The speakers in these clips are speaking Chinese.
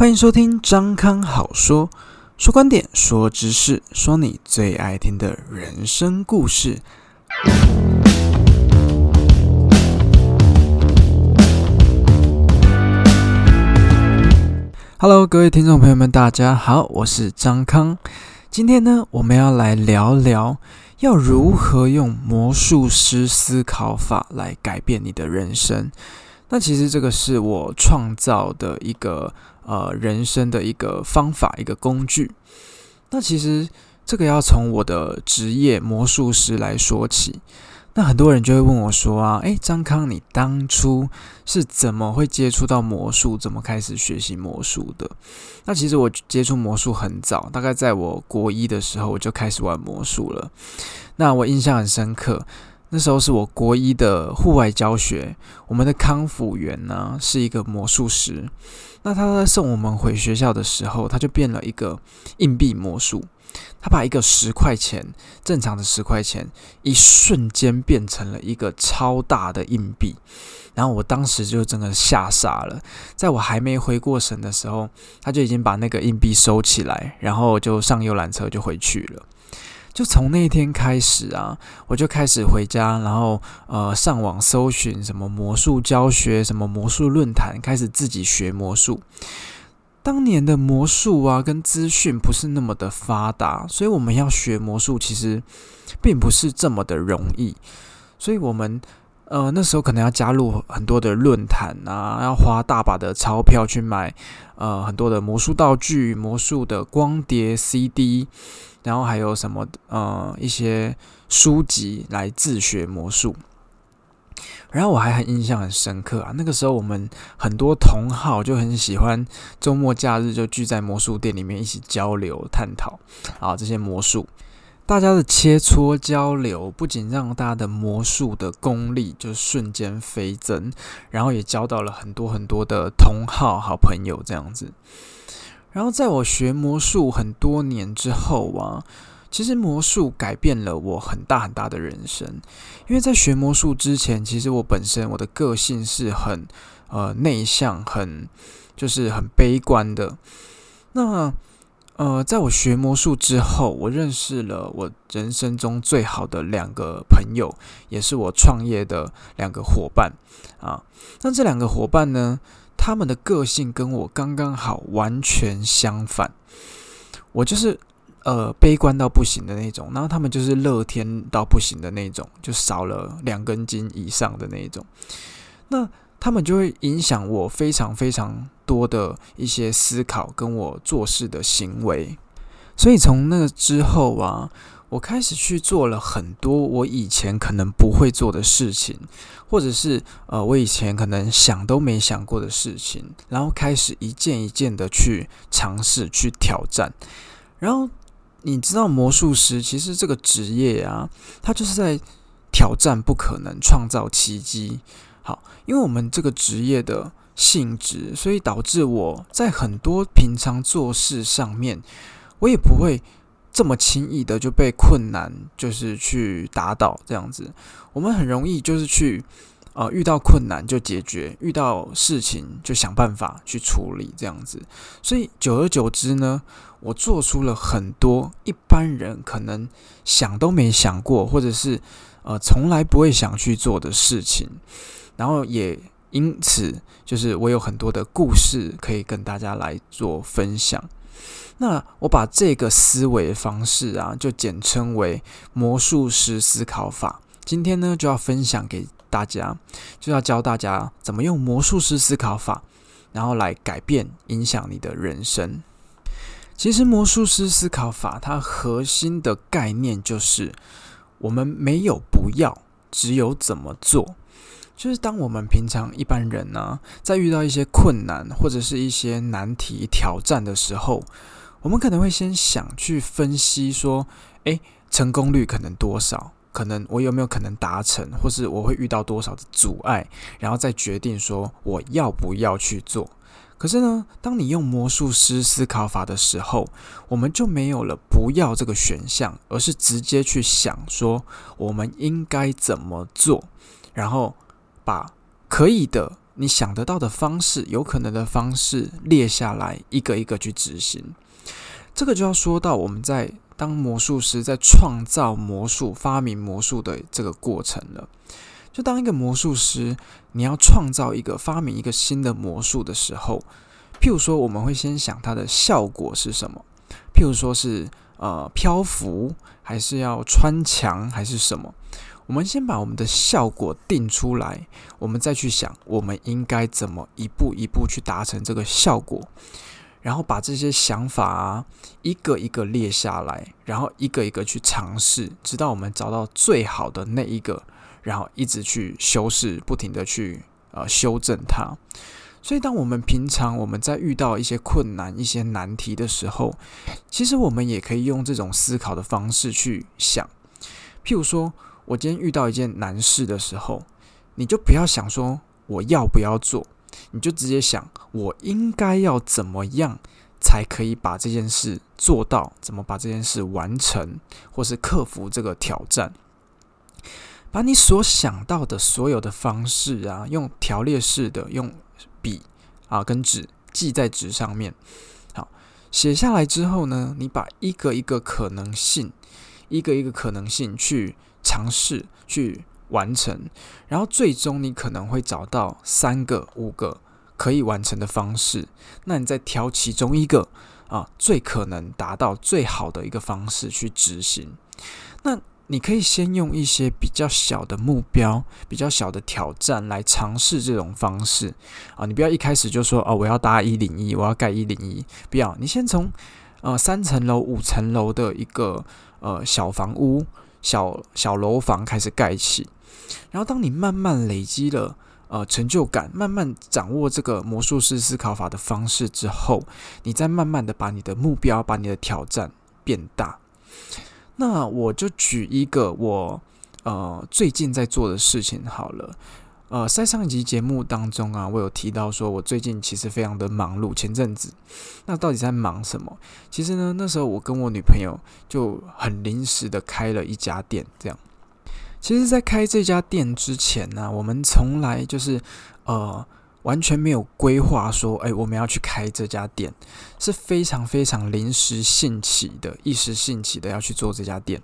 欢迎收听张康好说，说观点，说知识，说你最爱听的人生故事。Hello，各位听众朋友们，大家好，我是张康。今天呢，我们要来聊聊要如何用魔术师思考法来改变你的人生。那其实这个是我创造的一个呃人生的一个方法，一个工具。那其实这个要从我的职业魔术师来说起。那很多人就会问我说啊，诶，张康，你当初是怎么会接触到魔术？怎么开始学习魔术的？那其实我接触魔术很早，大概在我国一的时候我就开始玩魔术了。那我印象很深刻。那时候是我国一的户外教学，我们的康复员呢是一个魔术师。那他在送我们回学校的时候，他就变了一个硬币魔术。他把一个十块钱正常的十块钱，一瞬间变成了一个超大的硬币。然后我当时就真的吓傻了，在我还没回过神的时候，他就已经把那个硬币收起来，然后就上游览车就回去了。就从那天开始啊，我就开始回家，然后呃上网搜寻什么魔术教学、什么魔术论坛，开始自己学魔术。当年的魔术啊，跟资讯不是那么的发达，所以我们要学魔术其实并不是这么的容易。所以我们呃那时候可能要加入很多的论坛啊，要花大把的钞票去买呃很多的魔术道具、魔术的光碟 CD。然后还有什么呃一些书籍来自学魔术，然后我还很印象很深刻啊，那个时候我们很多同好就很喜欢周末假日就聚在魔术店里面一起交流探讨啊这些魔术，大家的切磋交流不仅让大家的魔术的功力就瞬间飞增，然后也交到了很多很多的同好好朋友这样子。然后在我学魔术很多年之后啊，其实魔术改变了我很大很大的人生。因为在学魔术之前，其实我本身我的个性是很呃内向，很就是很悲观的。那呃，在我学魔术之后，我认识了我人生中最好的两个朋友，也是我创业的两个伙伴啊。那这两个伙伴呢？他们的个性跟我刚刚好完全相反，我就是呃悲观到不行的那种，然后他们就是乐天到不行的那种，就少了两根筋以上的那种。那他们就会影响我非常非常多的一些思考跟我做事的行为，所以从那之后啊。我开始去做了很多我以前可能不会做的事情，或者是呃我以前可能想都没想过的事情，然后开始一件一件的去尝试去挑战。然后你知道魔术师其实这个职业啊，他就是在挑战不可能，创造奇迹。好，因为我们这个职业的性质，所以导致我在很多平常做事上面，我也不会。这么轻易的就被困难就是去打倒这样子，我们很容易就是去呃遇到困难就解决，遇到事情就想办法去处理这样子，所以久而久之呢，我做出了很多一般人可能想都没想过，或者是呃从来不会想去做的事情，然后也因此就是我有很多的故事可以跟大家来做分享。那我把这个思维方式啊，就简称为魔术师思考法。今天呢，就要分享给大家，就要教大家怎么用魔术师思考法，然后来改变、影响你的人生。其实魔术师思考法它核心的概念就是，我们没有不要，只有怎么做。就是当我们平常一般人呢，在遇到一些困难或者是一些难题挑战的时候，我们可能会先想去分析说，诶，成功率可能多少？可能我有没有可能达成？或是我会遇到多少的阻碍？然后再决定说我要不要去做。可是呢，当你用魔术师思考法的时候，我们就没有了不要这个选项，而是直接去想说我们应该怎么做，然后把可以的你想得到的方式，有可能的方式列下来，一个一个去执行。这个就要说到我们在当魔术师在创造魔术、发明魔术的这个过程了。就当一个魔术师，你要创造一个、发明一个新的魔术的时候，譬如说，我们会先想它的效果是什么，譬如说是呃漂浮，还是要穿墙，还是什么？我们先把我们的效果定出来，我们再去想我们应该怎么一步一步去达成这个效果，然后把这些想法啊一个一个列下来，然后一个一个去尝试，直到我们找到最好的那一个，然后一直去修饰，不停的去呃修正它。所以，当我们平常我们在遇到一些困难、一些难题的时候，其实我们也可以用这种思考的方式去想，譬如说。我今天遇到一件难事的时候，你就不要想说我要不要做，你就直接想我应该要怎么样才可以把这件事做到，怎么把这件事完成，或是克服这个挑战。把你所想到的所有的方式啊，用条列式的用笔啊跟纸记在纸上面，好写下来之后呢，你把一个一个可能性，一个一个可能性去。尝试去完成，然后最终你可能会找到三个、五个可以完成的方式。那你再挑其中一个啊，最可能达到最好的一个方式去执行。那你可以先用一些比较小的目标、比较小的挑战来尝试这种方式啊。你不要一开始就说哦，我要搭一零一，我要盖一零一，不要。你先从呃三层楼、五层楼的一个呃小房屋。小小楼房开始盖起，然后当你慢慢累积了呃成就感，慢慢掌握这个魔术师思考法的方式之后，你再慢慢的把你的目标、把你的挑战变大。那我就举一个我呃最近在做的事情好了。呃，在上一集节目当中啊，我有提到说，我最近其实非常的忙碌。前阵子，那到底在忙什么？其实呢，那时候我跟我女朋友就很临时的开了一家店。这样，其实，在开这家店之前呢，我们从来就是呃完全没有规划说，哎，我们要去开这家店，是非常非常临时兴起的，一时兴起的要去做这家店，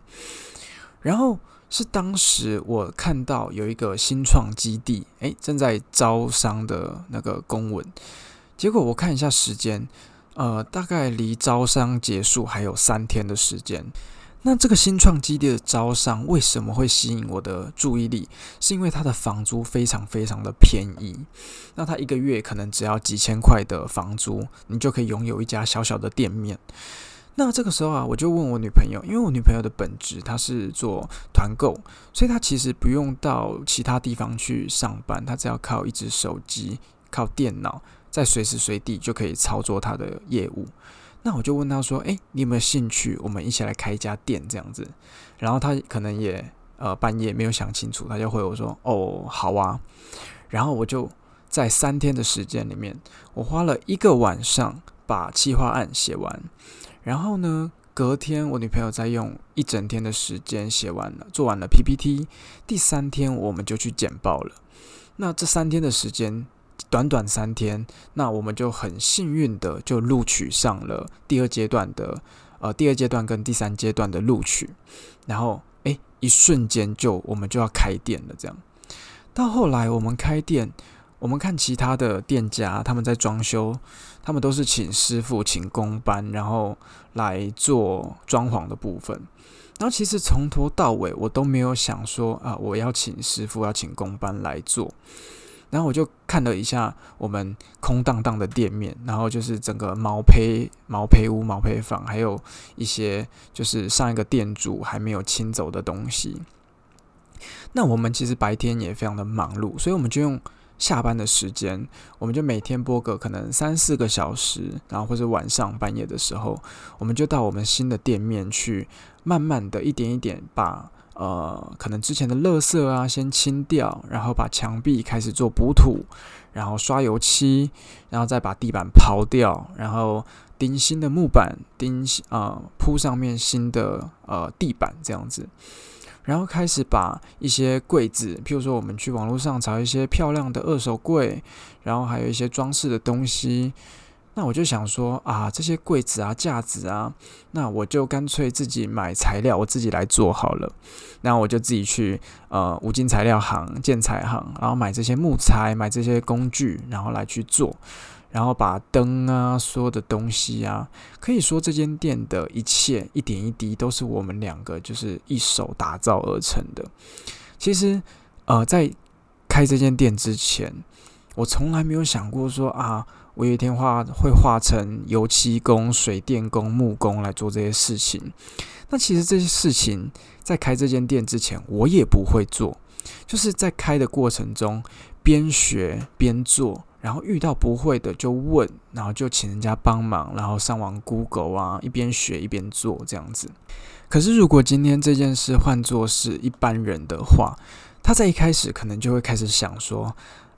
然后。是当时我看到有一个新创基地，诶，正在招商的那个公文，结果我看一下时间，呃，大概离招商结束还有三天的时间。那这个新创基地的招商为什么会吸引我的注意力？是因为它的房租非常非常的便宜，那它一个月可能只要几千块的房租，你就可以拥有一家小小的店面。那这个时候啊，我就问我女朋友，因为我女朋友的本职她是做团购，所以她其实不用到其他地方去上班，她只要靠一只手机、靠电脑，在随时随地就可以操作她的业务。那我就问他说：“诶，你有没有兴趣？我们一起来开一家店这样子？”然后他可能也呃半夜没有想清楚，他就回我说：“哦，好啊。”然后我就在三天的时间里面，我花了一个晚上把企划案写完。然后呢？隔天我女朋友在用一整天的时间写完了，做完了 PPT。第三天我们就去简报了。那这三天的时间，短短三天，那我们就很幸运的就录取上了第二阶段的，呃，第二阶段跟第三阶段的录取。然后，诶，一瞬间就我们就要开店了。这样，到后来我们开店。我们看其他的店家，他们在装修，他们都是请师傅、请工班，然后来做装潢的部分。然后其实从头到尾，我都没有想说啊，我要请师傅、要请工班来做。然后我就看了一下我们空荡荡的店面，然后就是整个毛坯、毛坯屋、毛坯房，还有一些就是上一个店主还没有清走的东西。那我们其实白天也非常的忙碌，所以我们就用。下班的时间，我们就每天播个可能三四个小时，然后或者晚上半夜的时候，我们就到我们新的店面去，慢慢的一点一点把呃可能之前的垃圾啊先清掉，然后把墙壁开始做补土，然后刷油漆，然后再把地板刨掉，然后钉新的木板，钉啊铺上面新的呃地板这样子。然后开始把一些柜子，譬如说我们去网络上找一些漂亮的二手柜，然后还有一些装饰的东西。那我就想说啊，这些柜子啊、架子啊，那我就干脆自己买材料，我自己来做好了。那我就自己去呃五金材料行、建材行，然后买这些木材、买这些工具，然后来去做。然后把灯啊，所有的东西啊，可以说这间店的一切一点一滴都是我们两个就是一手打造而成的。其实呃，在开这间店之前，我从来没有想过说啊。我有一天画会画成油漆工、水电工、木工来做这些事情。那其实这些事情在开这间店之前，我也不会做。就是在开的过程中，边学边做，然后遇到不会的就问，然后就请人家帮忙，然后上网 Google 啊，一边学一边做这样子。可是如果今天这件事换作是一般人的话，他在一开始可能就会开始想说。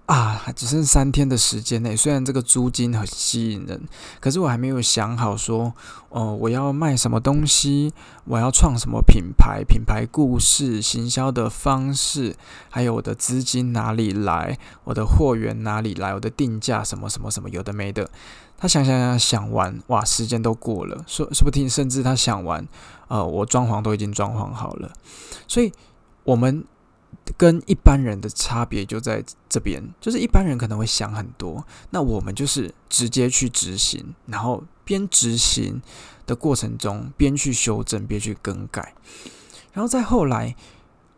啊，只剩三天的时间内，虽然这个租金很吸引人，可是我还没有想好说，哦，我要卖什么东西，我要创什么品牌，品牌故事、行销的方式，还有我的资金哪里来，我的货源哪里来，我的定价什么什么什么，有的没的。他想想想想完，哇，时间都过了，说说不定甚至他想完，呃，我装潢都已经装潢好了，所以我们。跟一般人的差别就在这边，就是一般人可能会想很多，那我们就是直接去执行，然后边执行的过程中边去修正，边去更改，然后再后来，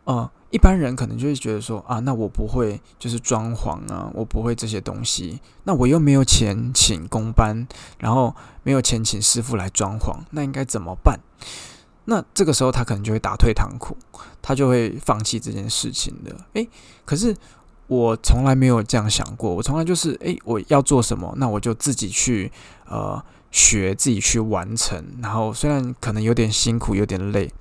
呃，一般人可能就会觉得说啊，那我不会就是装潢啊，我不会这些东西，那我又没有钱请工班，然后没有钱请师傅来装潢，那应该怎么办？那这个时候他可能就会打退堂鼓，他就会放弃这件事情的。诶，可是我从来没有这样想过，我从来就是诶，我要做什么，那我就自己去呃学，自己去完成。然后虽然可能有点辛苦，有点累，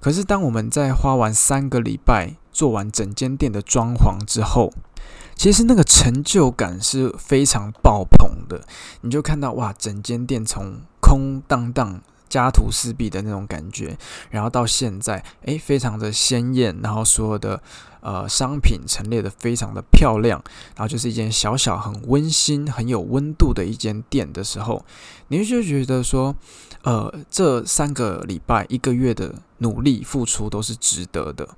可是当我们在花完三个礼拜做完整间店的装潢之后，其实那个成就感是非常爆棚的。你就看到哇，整间店从空荡荡。家徒四壁的那种感觉，然后到现在，诶，非常的鲜艳，然后所有的呃商品陈列的非常的漂亮，然后就是一间小小很温馨、很有温度的一间店的时候，你就觉得说，呃，这三个礼拜、一个月的努力付出都是值得的。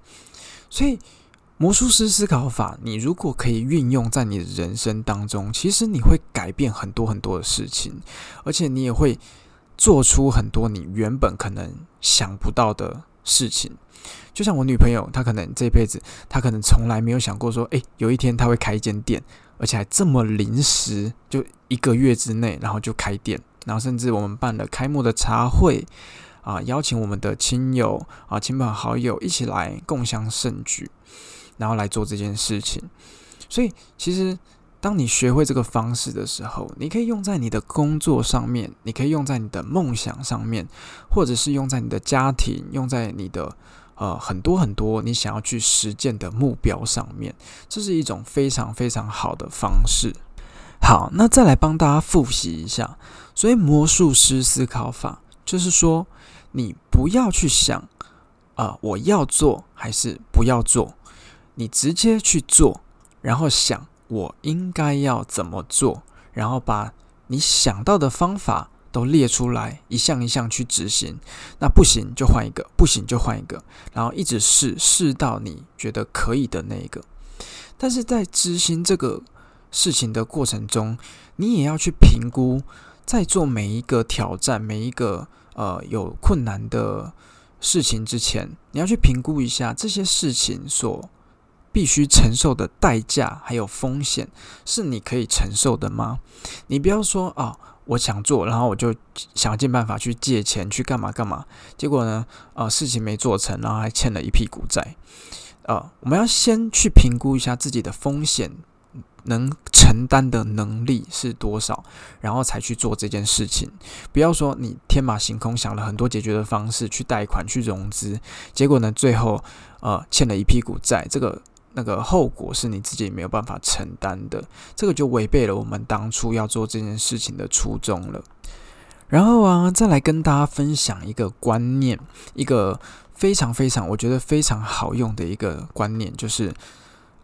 所以魔术师思考法，你如果可以运用在你的人生当中，其实你会改变很多很多的事情，而且你也会。做出很多你原本可能想不到的事情，就像我女朋友，她可能这辈子，她可能从来没有想过说，诶，有一天她会开一间店，而且还这么临时，就一个月之内，然后就开店，然后甚至我们办了开幕的茶会，啊，邀请我们的亲友啊、亲朋好友一起来共襄盛举，然后来做这件事情，所以其实。当你学会这个方式的时候，你可以用在你的工作上面，你可以用在你的梦想上面，或者是用在你的家庭，用在你的呃很多很多你想要去实践的目标上面。这是一种非常非常好的方式。好，那再来帮大家复习一下。所以魔术师思考法就是说，你不要去想啊，我要做还是不要做，你直接去做，然后想。我应该要怎么做？然后把你想到的方法都列出来，一项一项去执行。那不行就换一个，不行就换一个，然后一直试，试到你觉得可以的那一个。但是在执行这个事情的过程中，你也要去评估，在做每一个挑战、每一个呃有困难的事情之前，你要去评估一下这些事情所。必须承受的代价还有风险，是你可以承受的吗？你不要说啊，我想做，然后我就想尽办法去借钱去干嘛干嘛，结果呢，呃，事情没做成，然后还欠了一屁股债。呃，我们要先去评估一下自己的风险能承担的能力是多少，然后才去做这件事情。不要说你天马行空想了很多解决的方式去贷款去融资，结果呢，最后呃欠了一屁股债，这个。那个后果是你自己没有办法承担的，这个就违背了我们当初要做这件事情的初衷了。然后啊，再来跟大家分享一个观念，一个非常非常，我觉得非常好用的一个观念，就是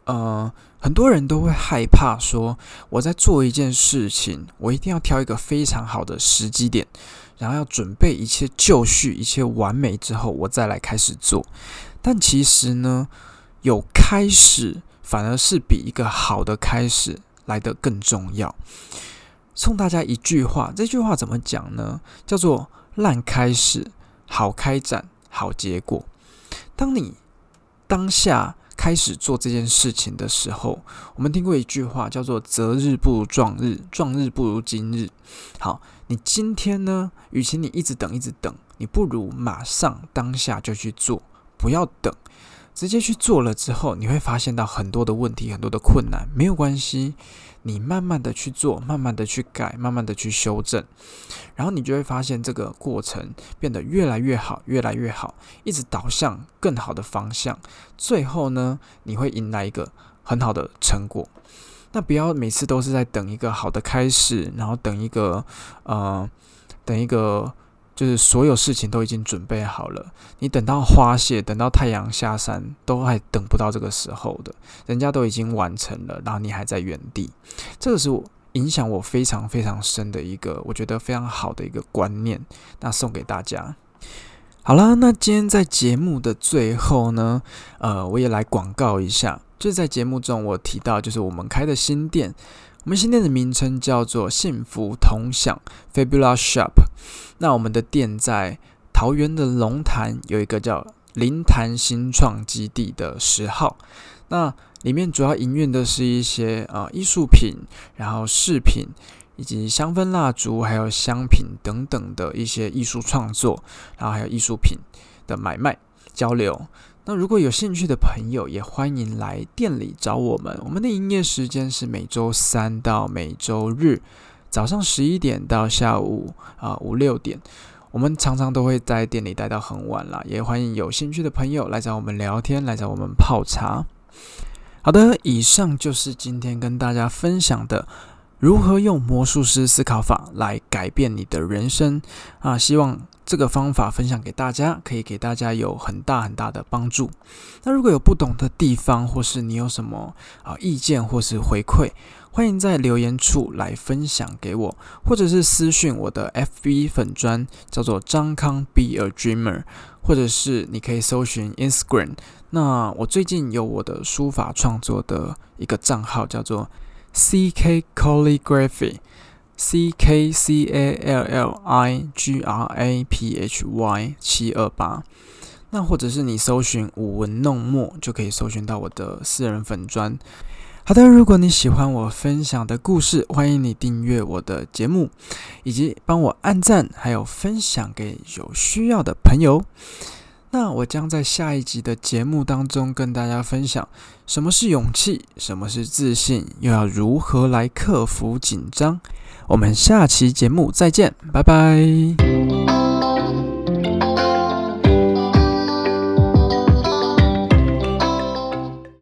呃，很多人都会害怕说，我在做一件事情，我一定要挑一个非常好的时机点，然后要准备一切就绪，一切完美之后，我再来开始做。但其实呢，有开始反而是比一个好的开始来得更重要。送大家一句话，这句话怎么讲呢？叫做“烂开始，好开展，好结果”。当你当下开始做这件事情的时候，我们听过一句话，叫做“择日不如撞日，撞日不如今日”。好，你今天呢，与其你一直等，一直等，你不如马上当下就去做。不要等，直接去做了之后，你会发现到很多的问题，很多的困难。没有关系，你慢慢的去做，慢慢的去改，慢慢的去修正，然后你就会发现这个过程变得越来越好，越来越好，一直导向更好的方向。最后呢，你会迎来一个很好的成果。那不要每次都是在等一个好的开始，然后等一个呃，等一个。就是所有事情都已经准备好了，你等到花谢，等到太阳下山，都还等不到这个时候的，人家都已经完成了，然后你还在原地，这个是我影响我非常非常深的一个，我觉得非常好的一个观念，那送给大家。好啦，那今天在节目的最后呢，呃，我也来广告一下，就在节目中我提到，就是我们开的新店。我们新店的名称叫做幸福同享 （Fabula Shop）。那我们的店在桃园的龙潭有一个叫灵潭新创基地的十号。那里面主要营运的是一些呃艺术品，然后饰品，以及香氛蜡烛，还有香品等等的一些艺术创作，然后还有艺术品的买卖交流。那如果有兴趣的朋友，也欢迎来店里找我们。我们的营业时间是每周三到每周日早上十一点到下午啊五六点。我们常常都会在店里待到很晚啦，也欢迎有兴趣的朋友来找我们聊天，来找我们泡茶。好的，以上就是今天跟大家分享的。如何用魔术师思考法来改变你的人生啊？希望这个方法分享给大家，可以给大家有很大很大的帮助。那如果有不懂的地方，或是你有什么啊意见或是回馈，欢迎在留言处来分享给我，或者是私讯我的 FB 粉砖，叫做张康 Be a Dreamer，或者是你可以搜寻 Instagram。那我最近有我的书法创作的一个账号，叫做。C K Calligraphy，C K C A L L I G R A P H Y 七二八，那或者是你搜寻舞文弄墨，就可以搜寻到我的私人粉砖。好的，如果你喜欢我分享的故事，欢迎你订阅我的节目，以及帮我按赞，还有分享给有需要的朋友。那我将在下一集的节目当中跟大家分享什么是勇气，什么是自信，又要如何来克服紧张。我们下期节目再见，拜拜。